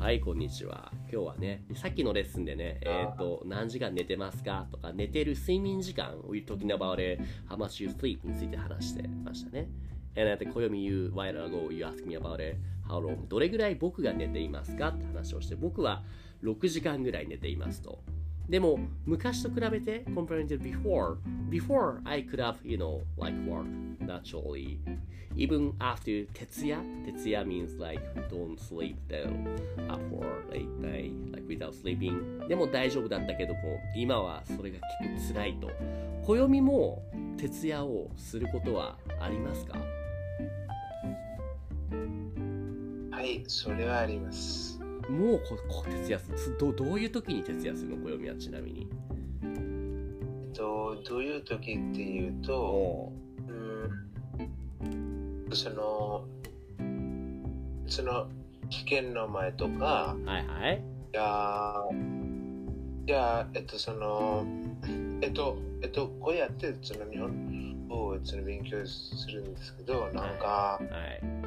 はい、こんにちは。今日はね、さっきのレッスンでね、えっ、と、何時間寝てますか？とか、寝てる睡眠時間、We're talking about it, how much you sleep について話してましたね。And at 暦 you, while ago, you asked me about it, how long, どれぐらい僕が寝ていますか？って話をして、僕は6時間ぐらい寝ていますと。でも、昔と比べて、comparing to before, before I could have, you know, like work naturally. Even after 徹夜、徹夜 means like don't sleep till up for late night, like without sleeping. でも大丈夫だったけども、今はそれが結構辛いと。暦も徹夜をすることはありますかはい、それはあります。もうここ徹夜するどどういう時に徹夜するの？暦はちなみに。と、どういう時っていうと、おうん、その、その試験の前とか、うはいはい。いや、いや、えっと、その、えっと、えっと、こうやって、その日本語をその勉強するんですけど、なんか、はい。ん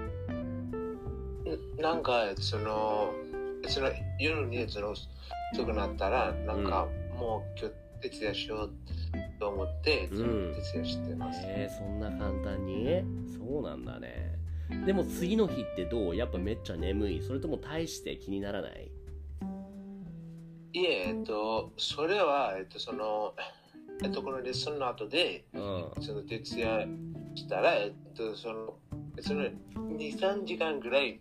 なんか、その、その夜にその遅くなったら、なんか、もう今日徹夜しようと思って、徹夜してます。えー、そんな簡単に？そうなんだね。でも次の日ってどう？やっぱめっちゃ眠いそれとも大して気にならない？いえ、えっと、それは、えっと、その、えっと、このレッスンの後で、うん。その徹夜したら、えっと、その、その2、3時間ぐらい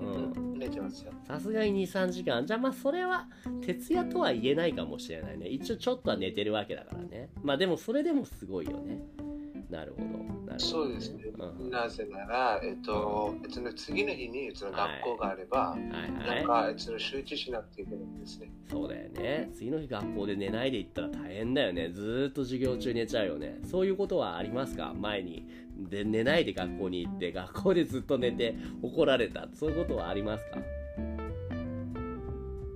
うん。寝てますよ。さすがに2、3時間。じゃあまあそれは徹夜とは言えないかもしれないね。一応ちょっとは寝てるわけだからね。まあでもそれでもすごいよね。なるほど。なるほど、そうですね。うんなぜなら、えっと、その次の日にその学校があれば、はいなんはい。か、その集中しなくていけないんですね。そうだよね。次の日学校で寝ないで行ったら大変だよね。ずーっと授業中寝ちゃうよね。そういうことはありますか？前に。で、寝ないで学校に行って、学校でずっと寝て怒られた。そういうことはありますか？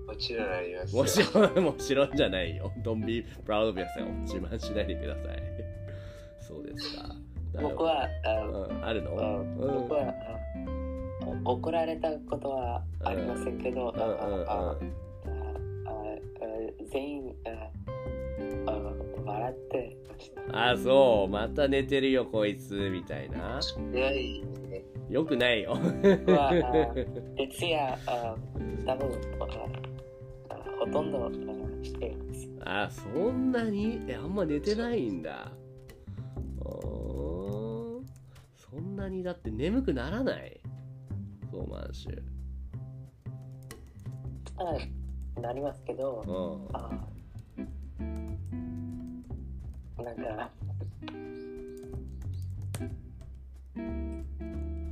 もちろんあります。もちろん、もちろんじゃないよ。Don't be proud of yourself. 自慢しないでください。そうですか。僕は、あうん、あるの？あうん。僕は、怒られたことはありませんけど、うんああああ、そう。また寝てるよ、こいつ。みたいな。よくないよ。徹夜あ多分ほとんどあしています。あ、そんなに？え、あんま寝てないんだ。そんなにだって眠くならない？そう、マンシュ。あなりますけど、うん。あなんか、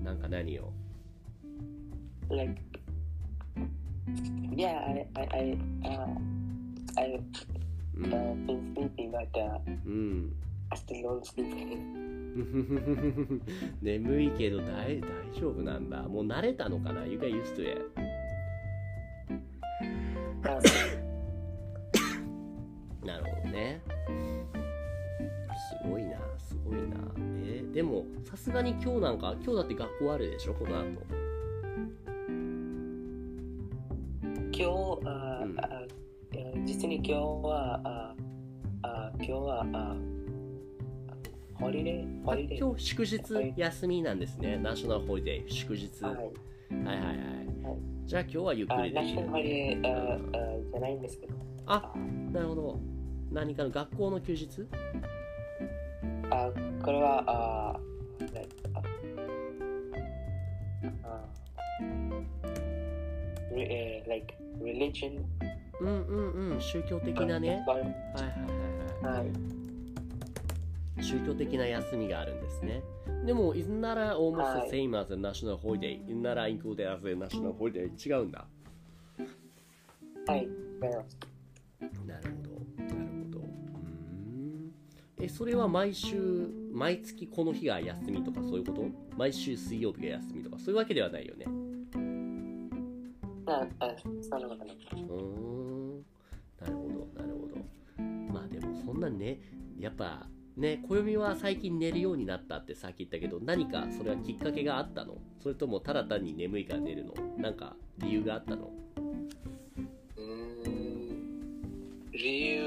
なんか何を like, yeah, I, I, I, uh, I う uh, ん。been sleeping, but uh, うん。I still don't sleep. 眠いけど大大丈夫なんだ。もう慣れたのかな ?You got used to it. に今日なんか、今日だって学校あるでしょ？この後。今日、あうんあ実に今日は、ああ今日は、あ holiday、holiday。今日祝日休みなんですね。 national holiday、祝日。ははいいはいはい。じゃあ今日はゆっくりできる national holiday。ああじゃないんですけど。あ、なるほど。何かの学校の休日？あこれは、あえー like religion うんうんうん、宗教的なね。ははいはいはいはい。い。宗教的な休みがあるんですね。でも、isn't that almost は the い same as a national holiday? Isn't that included as a national holiday? 違うんだ。はい。なるほど。なるほど。うーん。え、それは毎週、毎月この日が休みとかそういうこと？毎週水曜日が休みとかそういうわけではないよね。そなこん。なるほどなるほど。まあでもそんなねやっぱね暦は最近寝るようになったってさっき言ったけど何かそれはきっかけがあったの？それともただ単に眠いから寝るの？なんか理由があったの？うん。理由、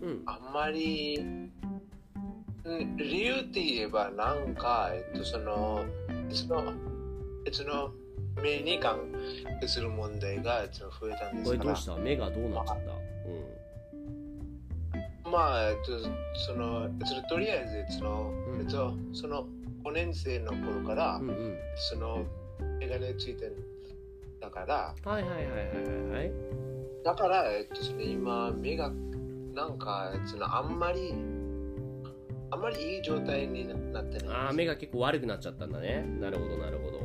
うん、あんまり理由って言えばなんかえっとそのそのその目に関係する問題がその増えたんですから。これどうし、た目がどうなっちゃった？まあ、えっと、その、そのとりあえず、その、うん。えっと、その、5年生の頃から、うんうん。うんその、メガネついてるだから、はいはいはいはいはい。はいだから、えっと、その今、目が、なんか、その、あんまり、あんまりいい状態になってない。ああ目が結構悪くなっちゃったんだね。なるほどなるほど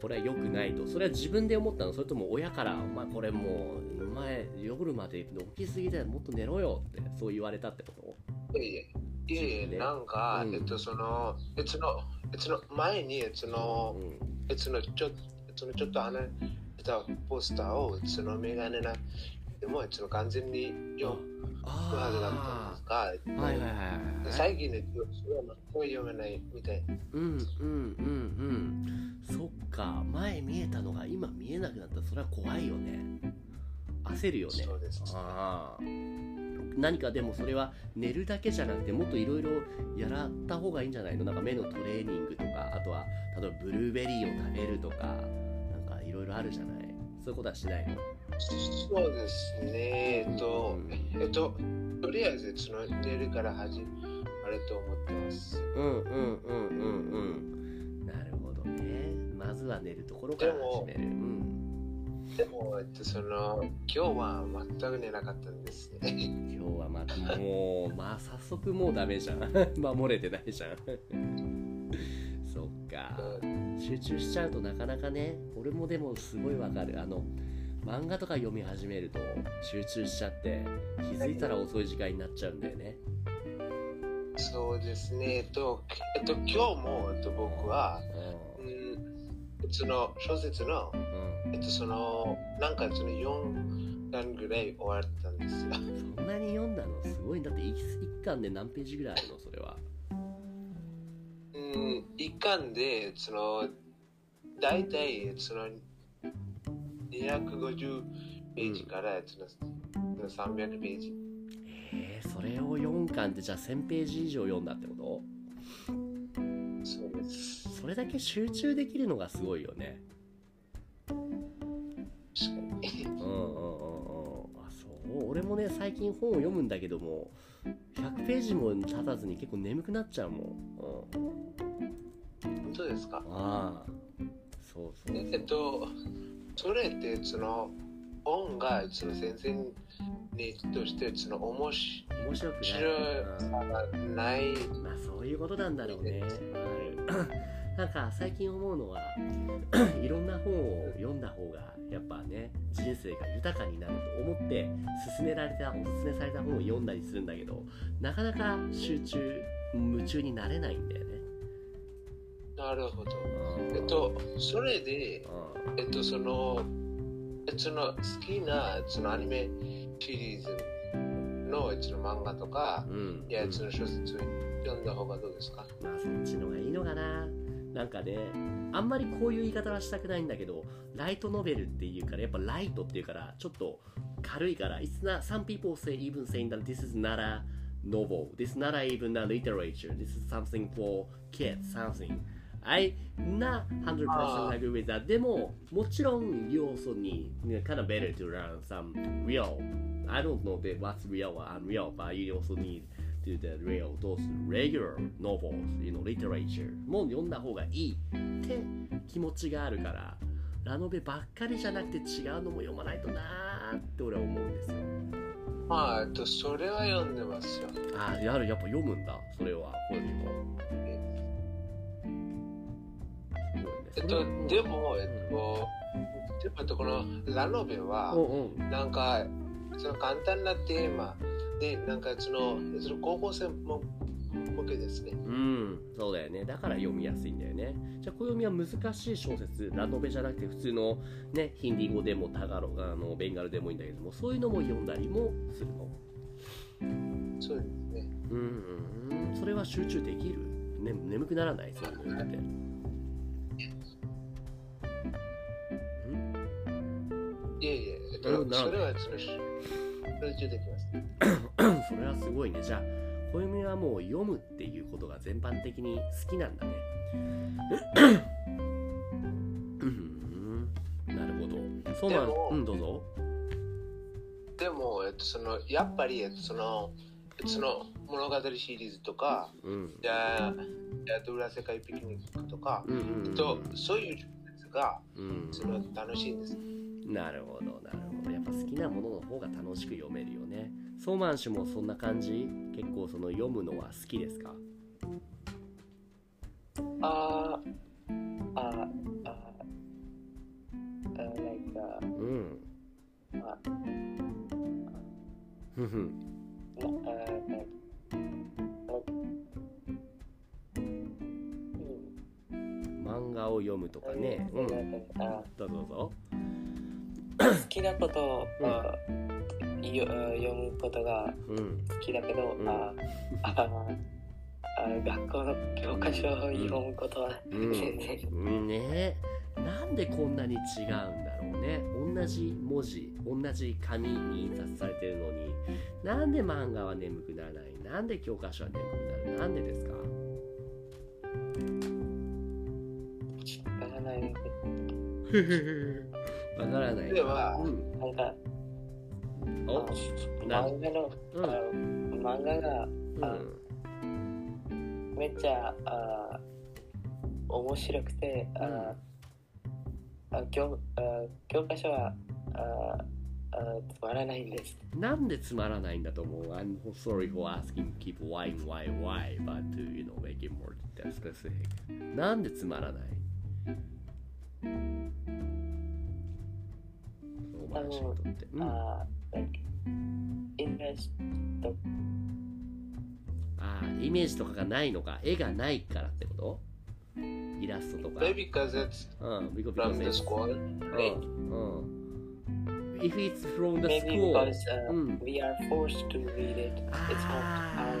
これは良くないと。それは自分で思ったの。それとも親からお前これもうお前夜まで起きすぎだよ。もっと寝ろよってそう言われたってこと？いえいえ、いえいえ、なんか、うん。えっと、その、えっと、その、えっと、その前に、えっと、その、うん。えっと、その、ちょっと、えっと、ちょっと離れたポスターを、そのメガネな、でも、えっと、完全に読むはずだったんですが、えっとはいはいはいはい。はい最近ね、それは全く読めないみたい。うんうんうんうん。そっか。前見えたのが今見えなくなったらそれは怖いよね。焦るよね。そうです。ああ何かでもそれは寝るだけじゃなくてもっといろいろやらった方がいいんじゃないの？なんか目のトレーニングとかあとは例えばブルーベリーを食べるとかなんかいろいろあるじゃない？そういうことはしないの？そうですね、えっと、えっと、とりあえず、その、寝るから始まると思ってます。うんうんうんうんうん。なるほどね。まずは寝るところから始める。うん。でも、えっと、その、今日は全く寝なかったんですね。今日はまもうまあ早速もうダメじゃん。守れてないじゃん。そっか。集中しちゃうとなかなかね俺もでもすごいわかる。あの漫画とか読み始めると集中しちゃって気づいたら遅い時間になっちゃうんだよね。そうですね、えっと、えっと、今日も、えっと、僕は、うん、その小説の、うん、えっと、その、なんかその4巻ぐらい終わったんですよ。うん、そんなに読んだの？すごい。だって一一巻で何ページぐらいあるの？それは。うん、1巻で、その、大体、その、250ページから、その、その300ページ。えー、それを4巻ってじゃあ1000ページ以上読んだってこそうです。とそれだけ集中できるのがすごいよね。確かに。うんうんうんうん。あそう。俺もね最近本を読むんだけども100ページも経たずに結構眠くなっちゃうもん、うん、本当ですか？ああ。そうそう。えっと、それって、その、本が、その先生にとして、その、面白面白くないない。うんまあそういうことなんだろうね。なんか最近思うのは いろんな本を読んだ方がやっぱね人生が豊かになると思って勧められたおすすめされた本を読んだりするんだけどなかなか集中夢中になれないんだよねなるほど。うん。えっと、それで、うん。えっと、その、えその好きな、そのアニメシリーズの、その漫画とか、うん。いや、その小説読んだ方がどうですか？まあそっちの方がいいのかな。なんかねあんまりこういう言い方はしたくないんだけどライトノベルっていうからやっぱライトっていうからちょっと軽いから It's not some people say even saying that this is not a novel. This is not a, even a literature. This is something for kids something I not 100%あー agree with that でももちろん要素に kind of better to learn some real I don't know that what's real or unreal but you also need to the real those regular novels you know literature も読んだ方がいいって気持ちがあるからラノベばっかりじゃなくて違うのも読まないとなーって俺は思うんですよまあ、えっと、それは読んでますよ。ああやるやっぱ読むんだそれはこういうのもえっと、でも、えっと、でもえっと、このラノベは、なんか、その簡単なテーマで、なんかその、その高校生も向けですね。うん、そうだよね。だから読みやすいんだよね。じゃあ、暦は難しい小説、ラノベじゃなくて普通のね、ヒンディー語でもタガロあのベンガルでもいいんだけども、そういうのも読んだりもするの？そうですね。うん、うん、うんそれは集中できる、ね、眠くならない？そういうの読んでて。いえいえ、えっと、それはその集中できます。それはすごいね。じゃあ暦はもう読むっていうことが全般的に好きなんだね。うん。なるほど。そうなんうんどうぞ。でも、えっと、そのやっぱり、えっと、そのその物語シリーズとか、うん。じゃあ、じゃあドゥーラ世界ピクニックとか、うんうんうん。えっと、そういうやつがうん。その楽しいんです。なるほどなるほど。やっぱ好きなものの方が楽しく読めるよね。ソーマン氏もそんな感じ？結構その読むのは好きですか？ああ、ああ、like, uh, うん。あふあ like, 漫画を読むとかね。うん。あどうぞどうぞ好きなことを、あよ読むことがうん。好きだけど、うん。あああ学校の教科書を読むことはうん。全然、うんね。なんでこんなに違うんだろうね。同じ文字同じ紙に印刷されてるのに。なんで漫画は眠くならない？なんで教科書は眠くなるなんでですか？わからない わからないではうん。なんかお？漫画の、うん。あ漫画がうん。めっちゃあ面白くて、ああ教あ教科書はああつまらないんです。なんでつまらないんだと思う？I'm sorry for asking keep why why why but to you know make it more specific なんでつまらない？お前の仕事って、うん、ああ like イメージとあイメージとかがないのか絵がないからってことイラストとか Maybe because it's うん because, from the school. うんうん If it's from the maybe school because、uh, うん we are forced to read it. It's not あ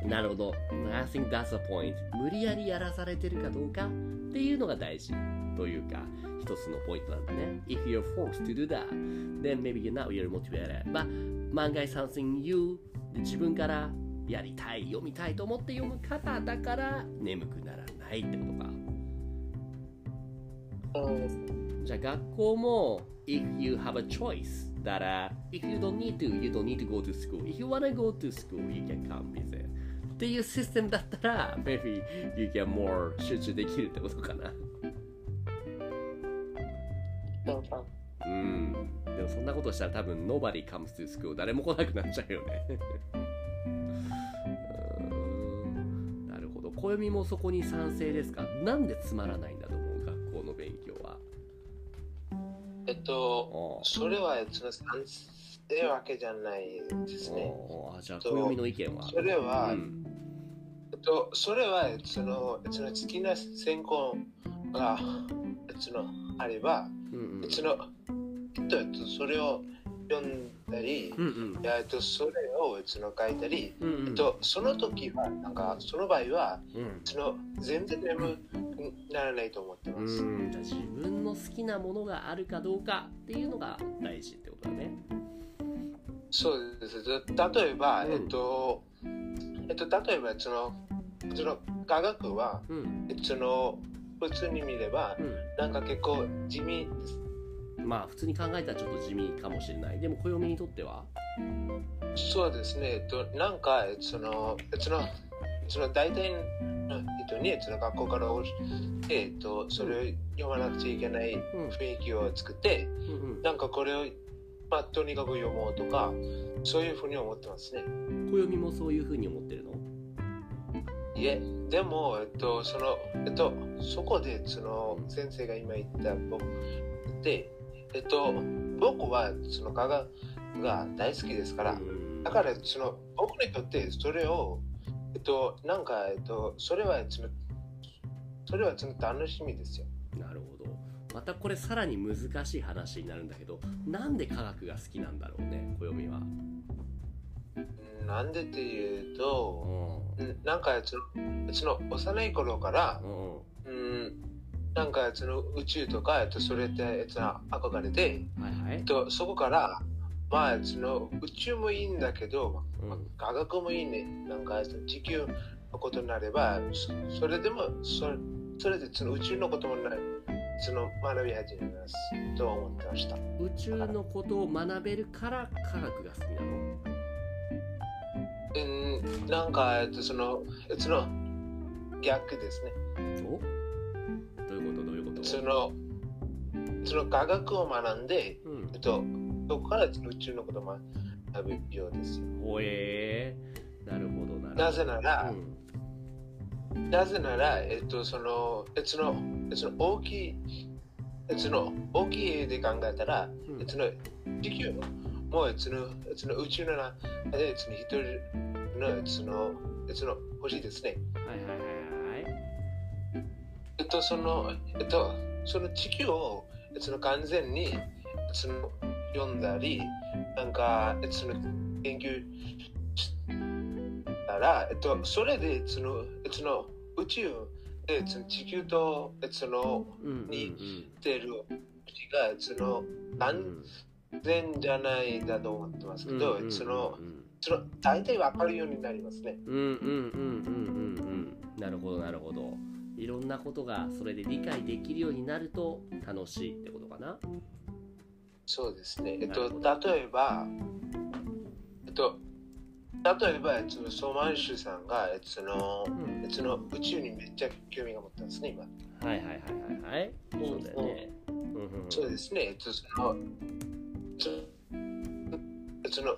our ーなるほど。I think that's the point. 無理やりやらされてるかどうかっていうのが大事というか、一つのポイントなんだね。If you're forced to do that, then maybe you're not really motivated. But 漫画 is something you で自分からやりたい、読みたいと思って読む方だから眠くならないってことか。じゃあ学校も if you have a choice だから if you don't need to you don't need to go to school if you wanna go to school you can come visit っていうシステムだったら maybe you can more 集中できるってことかなそうそうう。ん。でもそんなことしたら多分 nobody comes to school 誰も来なくなっちゃうよね。うーん。なるほど。暦もそこに賛成ですか？なんでつまらないんだと思う？学校の勉強は。えっと、それはその賛成わけじゃないですね。ああじゃあ暦の意見は？それは、うん。えっと、それはそのその好きな専攻がそのあれば、うんうん。そのえっとえっとそれを読んだり、うんうん。えっとそれをその書いたり、うんうん。えっとその時はなんかその場合はうん。その全然眠くならないと思ってます。自分の好きなものがあるかどうかっていうのが大事ってことだね。そうです。例えば、うん。えっとえっと例えばそのその科学はうん。その普通に見ればなんか結構地味ですうんまあ普通に考えたらちょっと地味かもしれない。でも暦にとっては？そうですね、えっと、なんか、えっとその、その、その大体、えっと、に、その学校から落ちて、えっと、それを読まなくちゃいけないうん。雰囲気を作って、うんなんかこれを、まあ、とにかく読もうとか、そういうふうに思ってますね。うん暦もそういうふうに思ってるの？いえ、でも、えっと、その、えっと、そこで、その、先生が今言った僕で、えっと、僕は、その科学が大好きですから、うん。だからその僕にとってそれをえっとなんかえっとそれはそのそれはその楽しみですよ。なるほど。またこれさらに難しい話になるんだけどなんで科学が好きなんだろうね暦はうんなんでっていううと、なんかそのその幼い頃からう、んうん、なんかその宇宙とかえっとそれってえっと憧れて、はいはいえっとそこからまあ、その宇宙もいいんだけど、うん科学もいいね。なんか地球のことになれば、そそれでもそれ、それでその宇宙のこともない、その学び始めますと思ってました。宇宙のことを学べるから科学が好きなの？うん、なんか、えっと、その、その逆ですね。お？どういうことどういうこと？その、その科学を学んで、うん。えっと、そこから宇宙のことを学ぶようですよ。ほえー、なるほどななぜなら、うん。なぜなら、えっと、その、えその、えその大きい、えその大きい絵で考えたら、うん。えその地球もえそのえその宇宙の中で、その一人のえそのえその星ですね。はいはいはいはい。えっと、その、えっと、その地球を、えその完全に、その、読んだり、なんか、えその、研究したら、えっと、それで、その、えその、宇宙で、その地球と、えその、うんうんにてる星が、その、安全じゃないだと思ってますけど、その、その、大体わかるようになりますね。うんうんうんうんうんうん。なるほどなるほど。いろんなことがそれで理解できるようになると楽しいってことかな。そうですね。えっと、例えば、えっと、例えば、えっと、ソマンシュさんが、えっと、その、うん。えっとその宇宙にめっちゃ興味が持ったんですね、今。はいはいはいはいはい。そうだよね。そうですね。えっと、その、その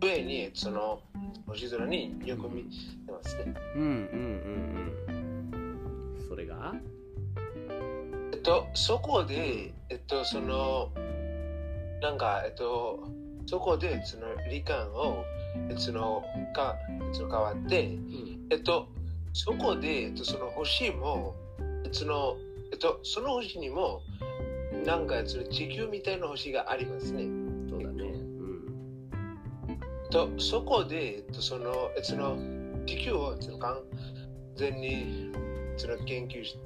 上に、えっとその、星空によく見てますね。うんうんうんうん。それが？えっと、そこで、えっと、その、なんか、えっと、そこで、その、理感を、えっと、その、か、えっと、変わって、うん。えっと、そこで、えっと、その星も、その、えっと、その星にも、なんか、その地球みたいな星がありますね。そうだねうんと、そこで、えっと、その、えっとその、地球を、その、完全に、その、研究し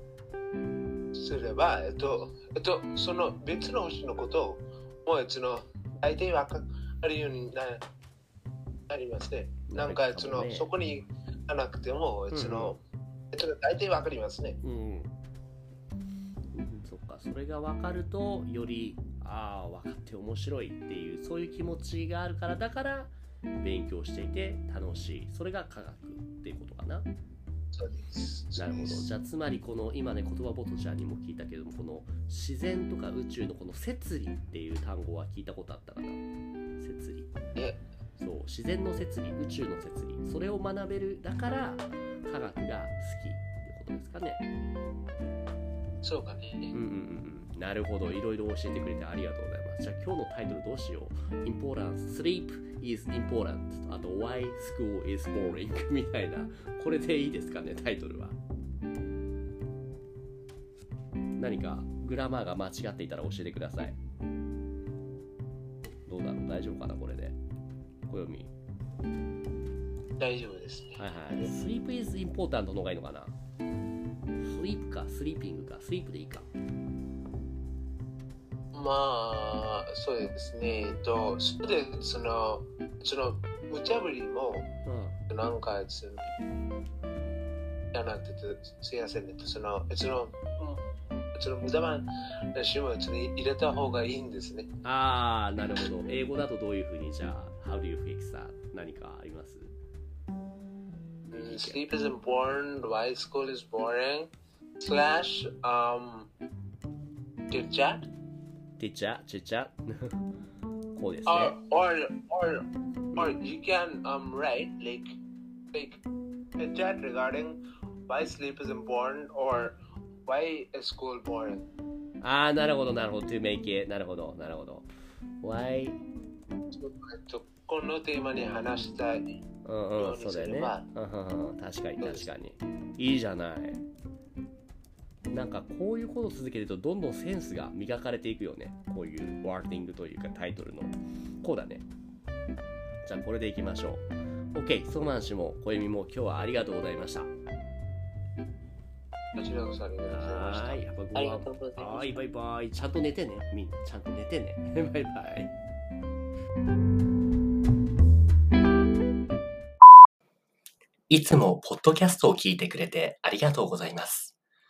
すれば、えっと、えっと、その別の星のことを、もう、その、大体わかるようにななりますね。なんか、その、そこに行かなくても、その、えっと、大体わかりますね。うん、かそれが分かるとよりああ分かって面白いっていうそういう気持ちがあるからだから勉強していて楽しい。それが科学っていうことかな。なるほど。じゃあつまりこの今ね言葉ボトちゃんにも聞いたけどもこの自然とか宇宙のこの摂理っていう単語は聞いたことあったかな。摂理。え？そう。自然の摂理宇宙の摂理。それを学べるだから科学が好きっていうことですかねそうかね。うんうんうんうん。なるほど。いろいろ教えてくれてありがとうございます。じゃあ今日のタイトルどうしよう。Importance Sleep is important. あと Why school is boring みたいな。これでいいですかねタイトルは。何かグラマーが間違っていたら教えてください。どうだろう？大丈夫かなこれで。暦大丈夫ですね。はいはい。Sleep is important の方がいいのかな？Sleep か Sleeping か Sleep でいいかまあ、そうですね。えっと、それで、その、その、無茶ぶりも、うんなんか、その、やなってて、すいませんね。その、その、うんその無駄話もその入れた方がいいんですね。ああ、なるほど。英語だとどういうふうにじゃあ、How do you fix that? 何かありますうん Sleep is important, why school is boring, slash, um, chit chat, ちっちゃちっちゃこうです or, ね。or, or, or you can, um, write, like, like, chit chat regarding why sleep is important or why is school boring. ああ、なるほど、なるほど。to make it. なるほど、なるほど。Why? えっと、このテーマに話したい。うんうん、そうだよね。うんうんうん確かに、確かに。いいじゃない。なんかこういうことを続けるとどんどんセンスが磨かれていくよね。こういうワーディングというかタイトルの。こうだね。じゃあこれでいきましょう。OK、ソマン氏も小弓も今日はありがとうございました。こちらこそありがとうございましたあはーい、やっぱりご飯がとうございますはい、バイバイ。ちゃんと寝てね。みんなちゃんと寝てね。バイバイ。いつもポッドキャストを聞いてくれてありがとうございます。